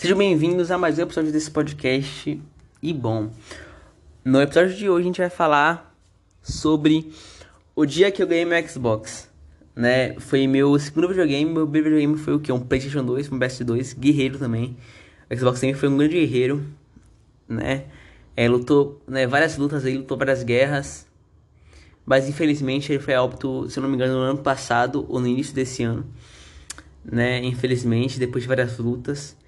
Sejam bem-vindos a mais um episódio desse podcast. E bom, no episódio de hoje a gente vai falar sobre o dia que eu ganhei meu Xbox. Né? Foi meu segundo videogame, meu primeiro videogame foi o que? Um PlayStation 2, um PS2, guerreiro também. O Xbox também foi um grande guerreiro, né? É, lutou né, várias lutas aí, lutou várias guerras. Mas infelizmente ele foi óbito, se eu não me engano, no ano passado ou no início desse ano. Né? Infelizmente, depois de várias lutas.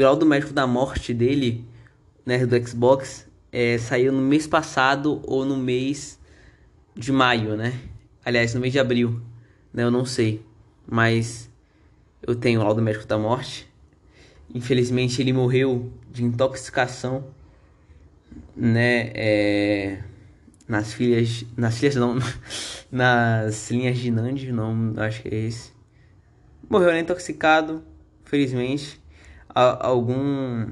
O laudo médico da morte dele, né, do Xbox, é, saiu no mês passado ou no mês de maio, né? Aliás, no mês de abril, né? Eu não sei. Mas eu tenho o laudo médico da morte. Infelizmente ele morreu de intoxicação, né? É, nas filhas, nas filhas não, nas linhas de Nandi, não, acho que é esse. Morreu né, intoxicado, felizmente. Algum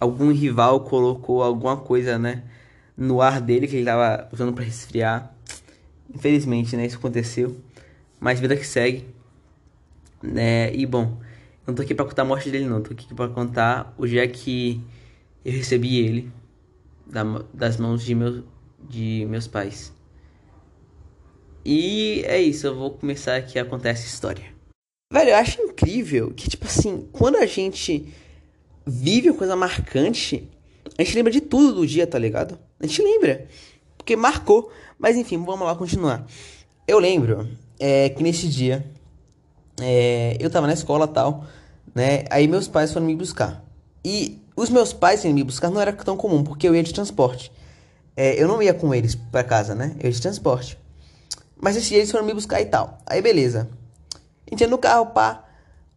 algum rival colocou alguma coisa, né, no ar dele que ele tava usando para resfriar. Infelizmente, né, isso aconteceu. Mas vida que segue, né? E bom, não tô aqui para contar a morte dele não, tô aqui para contar o dia que eu recebi ele da, das mãos de meus de meus pais. E é isso, eu vou começar aqui a contar essa história. Velho, eu acho incrível que, tipo assim, quando a gente vive uma coisa marcante, a gente lembra de tudo do dia, tá ligado? A gente lembra. Porque marcou. Mas enfim, vamos lá continuar. Eu lembro é, que nesse dia é, eu tava na escola tal, né? Aí meus pais foram me buscar. E os meus pais irem me buscar não era tão comum, porque eu ia de transporte. É, eu não ia com eles para casa, né? Eu ia de transporte. Mas esse dia eles foram me buscar e tal. Aí beleza. Entrei no carro, pá.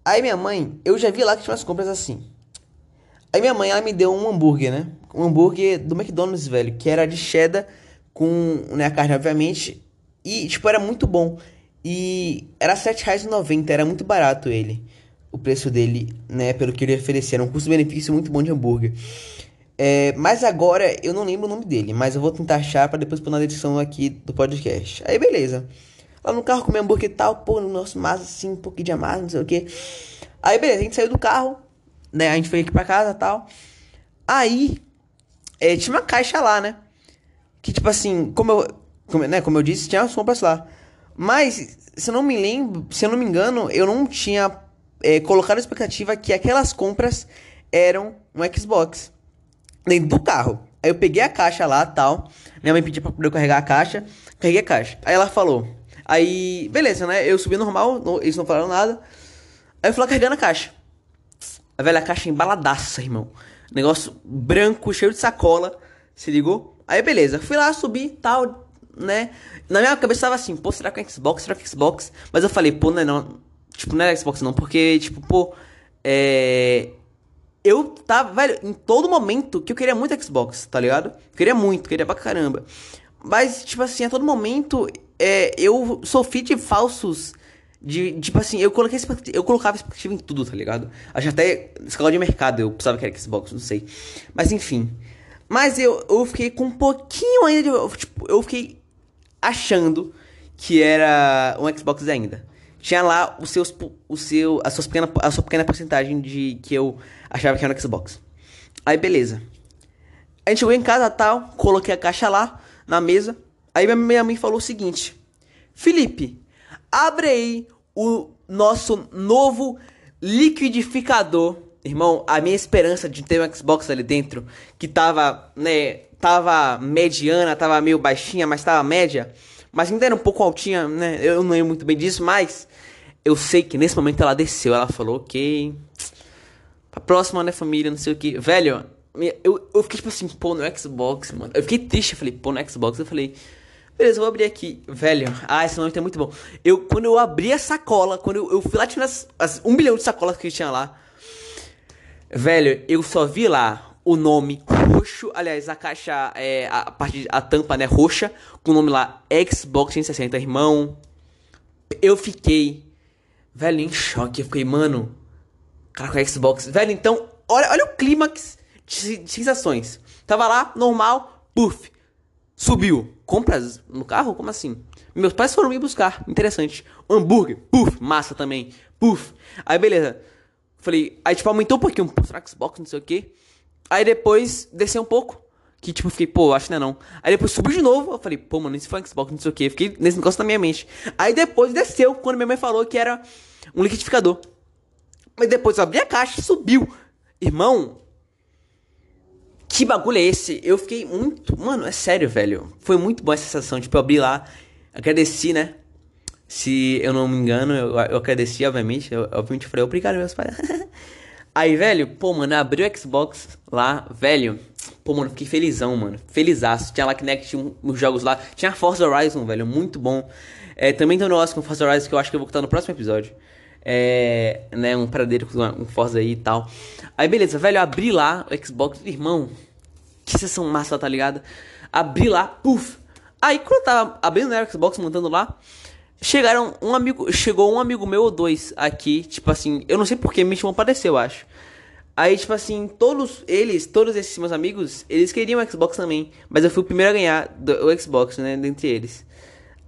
Aí minha mãe, eu já vi lá que tinha umas compras assim. Aí minha mãe, ela me deu um hambúrguer, né? Um hambúrguer do McDonald's, velho. Que era de cheddar com né, a carne, obviamente. E, tipo, era muito bom. E era R$7,90, era muito barato ele. O preço dele, né? Pelo que ele oferecia. Era um custo-benefício muito bom de hambúrguer. É, mas agora eu não lembro o nome dele, mas eu vou tentar achar para depois pôr na descrição aqui do podcast. Aí beleza. Lá no carro comer hambúrguer e tal, pô, no nosso massa assim, um pouquinho de amassa, não sei o que. Aí beleza, a gente saiu do carro, né? A gente foi aqui pra casa e tal. Aí, é, tinha uma caixa lá, né? Que tipo assim, como eu, como, né, como eu disse, tinha as compras lá. Mas, se eu não me lembro, se eu não me engano, eu não tinha é, colocado a expectativa que aquelas compras eram um Xbox dentro do carro. Aí eu peguei a caixa lá tal. Minha mãe pediu pra poder carregar a caixa. Carreguei a caixa. Aí ela falou. Aí, beleza, né? Eu subi normal, não, eles não falaram nada. Aí eu fui lá carregando a caixa. A velha caixa embaladaça, irmão. Negócio branco, cheio de sacola. Se ligou? Aí beleza, fui lá, subi tal, né? Na minha cabeça tava assim, pô, será que é Xbox? Será que é Xbox? Mas eu falei, pô, não é não. Tipo, não é Xbox não, porque, tipo, pô, é eu tava, velho, em todo momento que eu queria muito Xbox, tá ligado? Queria muito, queria pra caramba. Mas, tipo assim, a todo momento é, eu sofri de falsos. De, tipo assim, eu coloquei eu colocava expectativa em tudo, tá ligado? Acho até escala de mercado eu precisava que era Xbox, não sei. Mas enfim. Mas eu, eu fiquei com um pouquinho ainda de. Tipo, eu fiquei achando que era um Xbox ainda tinha lá os seus, o seu, a, sua pequena, a sua pequena porcentagem de que eu achava que era no Xbox. Aí beleza. A gente chegou em casa tal, coloquei a caixa lá na mesa. Aí minha mãe falou o seguinte: Felipe, abre aí o nosso novo liquidificador. Irmão, a minha esperança de ter um Xbox ali dentro, que tava, né, tava mediana, tava meio baixinha, mas tava média, mas ainda era um pouco altinha, né? Eu não lembro muito bem disso, mas eu sei que nesse momento ela desceu, ela falou, ok. Pra próxima, né, família, não sei o que. Velho, eu, eu fiquei tipo assim, pô, no Xbox, mano. Eu fiquei triste, eu falei, pô, no Xbox. Eu falei, beleza, vou abrir aqui. Velho, ah, esse momento é muito bom. Eu, quando eu abri a sacola, quando eu, eu fui lá, tinha as, as, um bilhão de sacolas que tinha lá. Velho, eu só vi lá o nome roxo, aliás, a caixa, é, a parte, a tampa, né, roxa, com o nome lá, Xbox 360, irmão. Eu fiquei Velho, em choque. Eu fiquei, mano. Cara, com a Xbox. Velho, então, olha, olha o clímax de, de sensações. Tava lá, normal, puff. Subiu. Compras no carro? Como assim? Meus pais foram me buscar. Interessante. Hambúrguer, puff. Massa também, puff. Aí, beleza. Falei, aí tipo, aumentou um pouquinho, pô, será que Xbox, não sei o que. Aí depois desceu um pouco. Que tipo, fiquei, pô, acho que não é não. Aí depois subiu de novo, eu falei, pô, mano, isso foi Xbox, não sei o que. Fiquei nesse negócio na minha mente. Aí depois desceu, quando minha mãe falou que era um liquidificador. Mas depois eu abri a caixa, subiu. Irmão, que bagulho é esse? Eu fiquei muito. Mano, é sério, velho. Foi muito boa essa sensação. Tipo, eu abri lá, agradeci, né? Se eu não me engano, eu, eu agradeci, obviamente. Eu, obviamente, falei, obrigado, meus pais. Aí, velho, pô, mano, abri o Xbox lá, velho. Pô, mano, fiquei felizão, mano. Felizaço. Tinha lá Kinect, tinha uns jogos lá. Tinha Forza Horizon, velho, muito bom. É, também tem um negócio com Forza Horizon que eu acho que eu vou contar no próximo episódio. É, né, um pradeiro com um Forza aí e tal. Aí, beleza, velho, abri lá o Xbox. Irmão, que sessão massa, tá ligado? Abri lá, puf. Aí, quando eu tava abrindo o Xbox, montando lá, chegaram um amigo, chegou um amigo meu ou dois aqui, tipo assim, eu não sei porque me chamou pra descer, eu acho. Aí, tipo assim, todos eles, todos esses meus amigos, eles queriam o Xbox também. Mas eu fui o primeiro a ganhar do, o Xbox, né, dentre eles.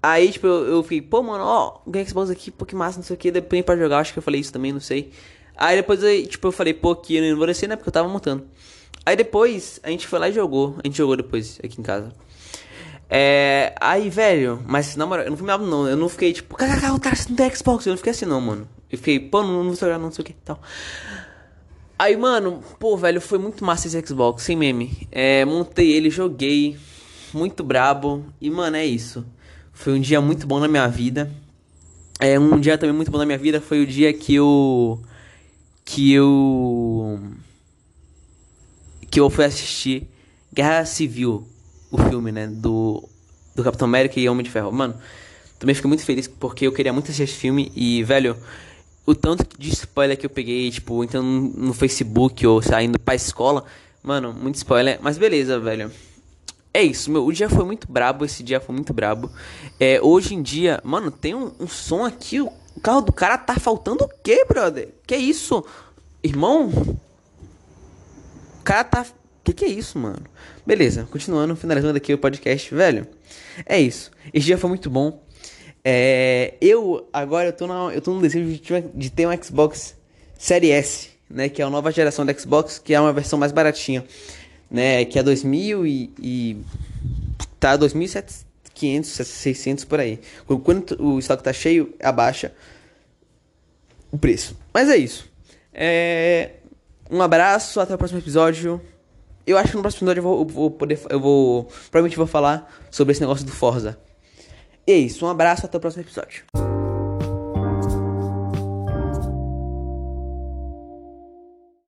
Aí, tipo, eu, eu fiquei, pô, mano, ó, ganhei Xbox aqui, pô, que massa, não sei o que, depois pra jogar, acho que eu falei isso também, não sei. Aí depois, eu, tipo, eu falei, pô, aqui eu não descer, né, porque eu tava montando. Aí depois, a gente foi lá e jogou, a gente jogou depois, aqui em casa. É, aí, velho, mas na moral, eu não fui bravo não, eu não fiquei tipo, kkk, o cara não tem Xbox, eu não fiquei assim não, mano. Eu fiquei, pô, não, não vou jogar, não sei o que, tal. Aí, mano, pô, velho, foi muito massa esse Xbox, sem meme. É, montei ele, joguei, muito brabo, e, mano, é isso. Foi um dia muito bom na minha vida. É, um dia também muito bom na minha vida foi o dia que eu... Que eu... Que eu fui assistir Guerra Civil, o filme, né, do... Do Capitão América e Homem de Ferro. Mano, também fiquei muito feliz porque eu queria muito assistir esse filme e, velho o tanto de spoiler que eu peguei, tipo, entrando no Facebook ou saindo pra escola. Mano, muito spoiler. Mas beleza, velho. É isso, meu. O dia foi muito brabo. Esse dia foi muito brabo. É, hoje em dia, mano, tem um, um som aqui. O carro do cara tá faltando o quê, brother? Que isso? Irmão? O cara tá. Que que é isso, mano? Beleza, continuando, finalizando aqui o podcast, velho. É isso. Esse dia foi muito bom. É, eu agora eu tô, na, eu tô no desejo de, de ter um Xbox Série S, né? Que é a nova geração do Xbox, que é uma versão mais baratinha, né? Que é 2000 e, e tá 2.500, 600 por aí. Quando o estoque tá cheio, abaixa o preço. Mas é isso. É, um abraço, até o próximo episódio. Eu acho que no próximo episódio eu vou, eu vou poder, eu vou, provavelmente vou falar sobre esse negócio do Forza. E é isso, um abraço, até o próximo episódio.